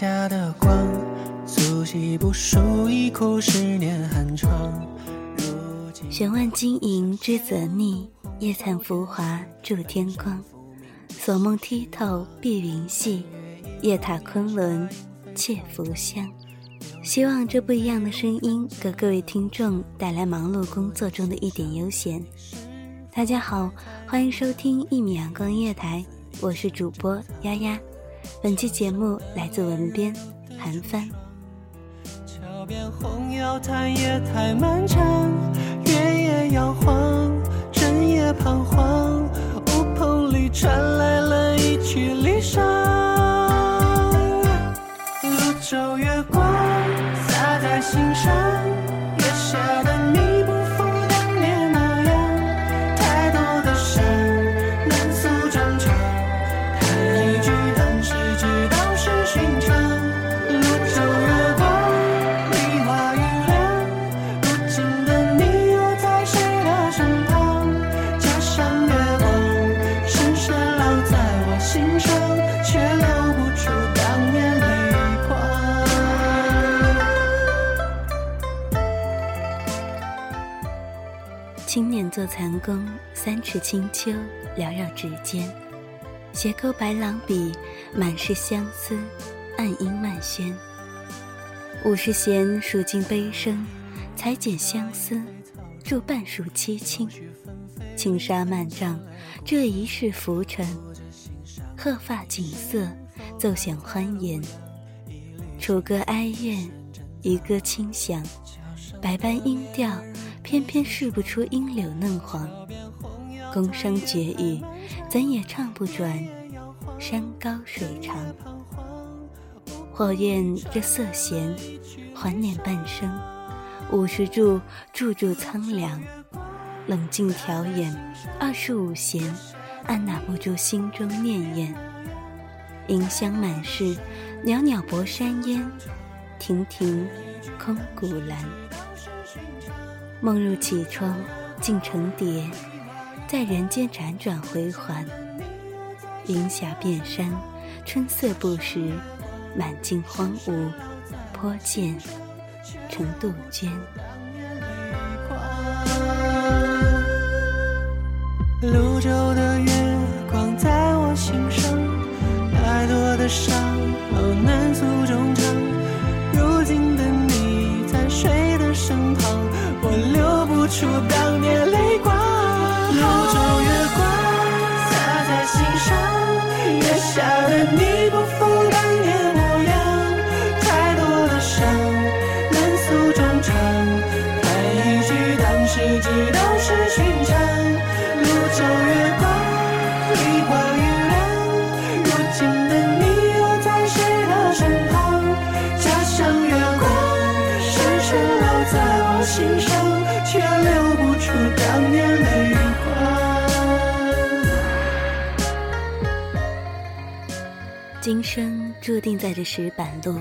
谁家的光，粗细不输一口十年寒窗。如今悬万金银之则逆，夜残浮华铸天光。锁梦剔透碧云细，夜塔昆仑窃浮香。希望这不一样的声音，给各位听众带来忙碌工作中的一点悠闲。大家好，欢迎收听一米阳光音乐台，我是主播丫丫。本期节目来自文编韩帆。桥边红药叹夜太漫长，月夜摇晃，整夜彷徨。屋棚里传来了一曲离殇。泸州月光洒在心上，青捻作残工，三尺清秋缭绕指尖，斜钩白狼笔，满是相思，暗音漫轩。五十弦数尽悲声，裁剪相思，铸半数凄清。轻纱漫帐，这一世浮沉。鹤发锦瑟，奏响欢颜。楚歌哀怨，渔歌清响，百般音调，偏偏试不出阴柳嫩黄。宫商绝语，怎也唱不转山高水长。或愿这色弦，还念半生。五十柱，柱柱苍凉。冷静调演，二十五弦，按捺不住心中念念。银香满室，袅袅薄山烟，亭亭空谷兰。梦入绮窗，竟成蝶，在人间辗转回环。云霞遍山，春色不识，满径荒芜，颇见成杜鹃。今生注定在这石板路，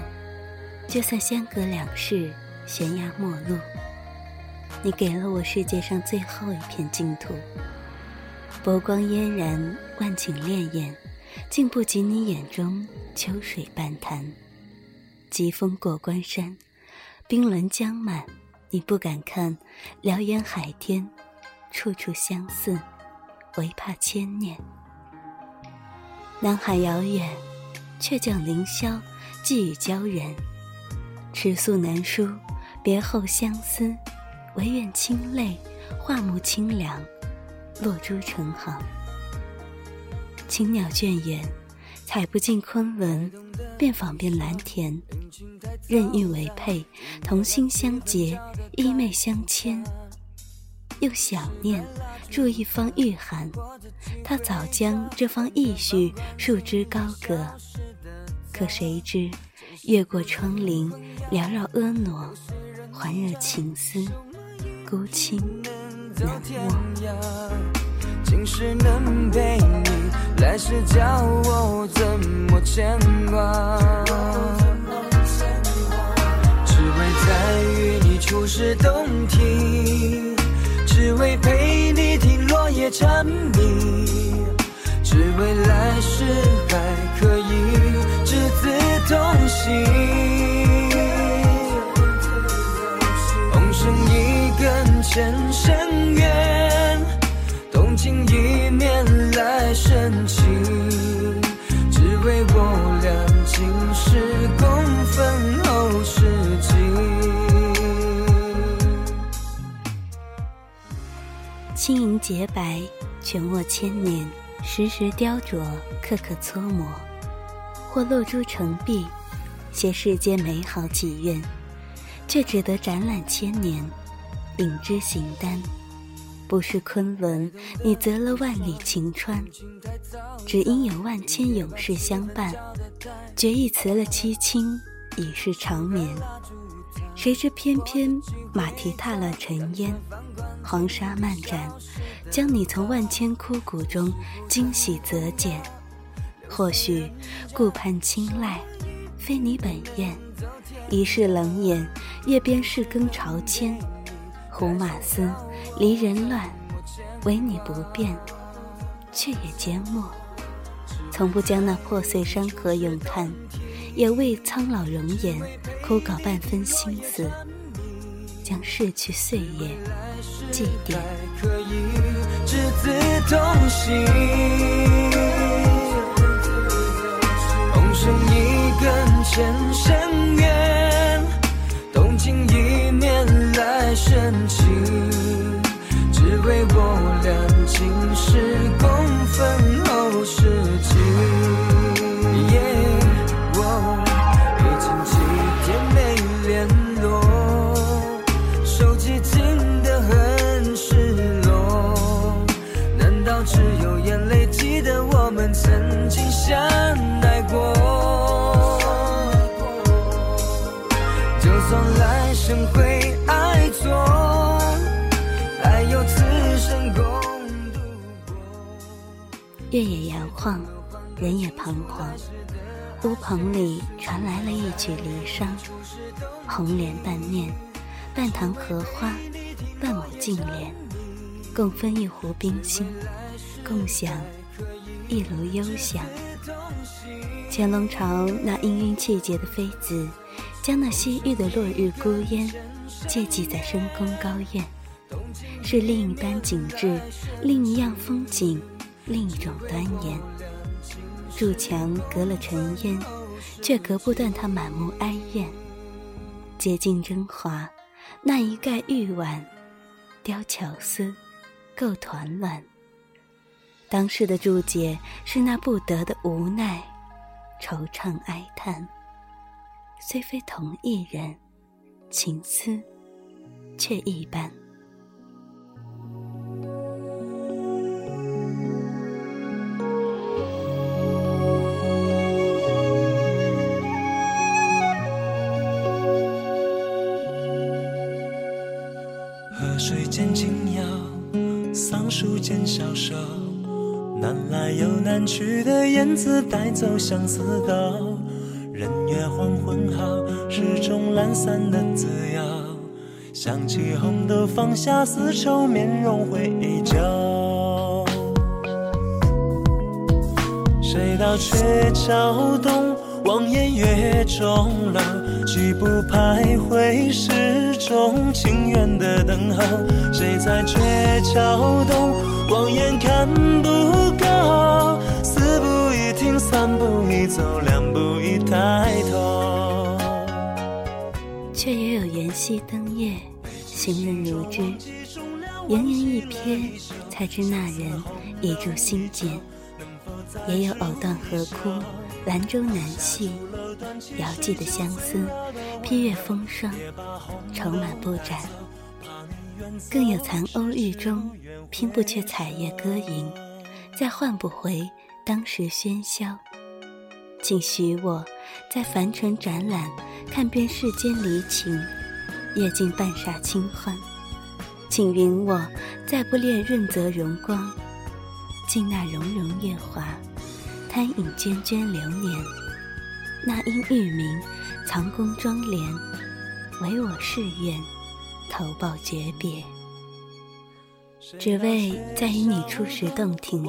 就算相隔两世，悬崖陌路。你给了我世界上最后一片净土，波光嫣然，万顷潋滟，竟不及你眼中秋水半潭。疾风过关山，冰轮将满，你不敢看，辽远海天，处处相似，唯怕牵念。南海遥远，却将凌霄寄予鲛人。尺素难书，别后相思。唯愿清泪化目清凉，落珠成行。青鸟倦远，采不尽昆仑，便访遍蓝田。任玉为佩，同心相结，衣袂相牵。又想念住一方御寒，他早将这方意绪束之高阁。可谁知，越过窗棂，缭绕婀娜，环惹情思。孤清难忘，今世能陪你，来世叫我怎么牵挂？只为再与你初识洞庭，只为陪你听落叶蝉鸣，只为来世同行。前生缘，动情一面来深情，只为我俩今世共分后世情。轻盈洁白，全握千年，时时雕琢，刻刻搓磨，或露珠成碧，写世间美好祈愿，却只得展览千年。影之形单，不是昆仑，你择了万里晴川，只因有万千勇士相伴，决意辞了凄清，已是长眠。谁知偏偏马蹄踏了尘烟，黄沙漫展，将你从万千枯骨中惊喜择拣。或许顾盼青睐，非你本愿，一世冷眼，夜边是更朝迁。胡马嘶，离人乱，唯你不变，却也缄默。从不将那破碎山河咏叹，也为苍老容颜枯槁半分心思，将逝去岁月祭奠。红前深渊，算来生会。月也摇晃，人也彷徨。屋棚里传来了一曲离殇，红莲半面，半堂荷花，半抹净莲，共分一壶冰心，共享一炉幽香。乾隆朝那氤氲气节的妃子，将那西域的落日孤烟，借寄在深宫高院，是另一般景致，另一样风景。另一种端严，筑墙隔了尘烟，却隔不断他满目哀怨。洁净真华，那一盖玉碗，雕巧思，构团乱。当时的注解是那不得的无奈，惆怅哀叹。虽非同一人，情思却一般。水间轻摇，桑树间消瘦。南来又南去的燕子带走相思豆。人约黄昏后，始终懒散的自由。想起红豆放下丝绸，面容会依旧。谁道鹊桥东，望眼月中楼。举步徘徊，始终情愿的等候。谁在鹊桥东，望眼看不够。四步一停，三步一走，两步一抬头。却也有缘溪灯夜，行人如织。盈盈一瞥，才知那人已住心间。也有藕断河枯，兰舟难系。遥寄的相思，披月风霜，愁满布展。更有残鸥狱中，拼不却彩叶歌吟，再换不回当时喧嚣。请许我在凡尘展览，看遍世间离情，阅尽半霎清欢。请允我再不恋润泽荣光，敬那融融月华，贪饮涓涓流年。那因玉名，藏宫妆帘，唯我誓愿，投报诀别。只为在与你初时洞庭，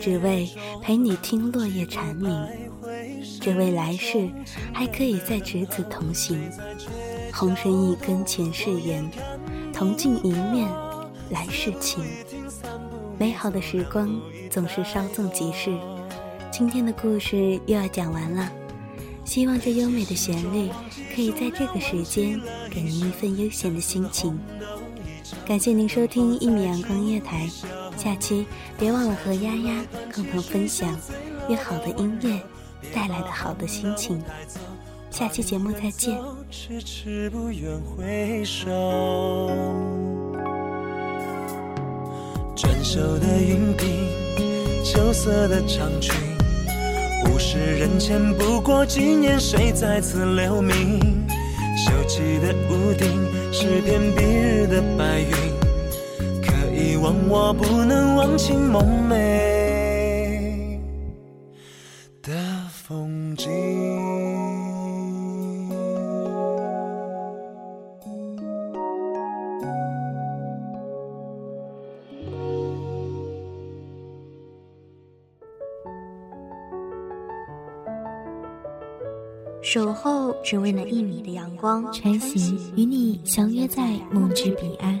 只为陪你听落叶蝉鸣，只为来世还可以再执子同行，红绳一根前世缘，同镜一面来世情。美好的时光总是稍纵即逝，今天的故事又要讲完了。希望这优美的旋律可以在这个时间给您一份悠闲的心情。感谢您收听一米阳光音乐台，下期别忘了和丫丫共同分享越好的音乐带来的好的心情。下期节目再见。转袖的云鬓，秋色的长裙。物是人前，不过几年，谁在此留名？秀气的屋顶，是片蔽日的白云，可以忘我，不能忘情梦寐的风景。守候只为那一米的阳光，穿行与你相约在梦之彼岸。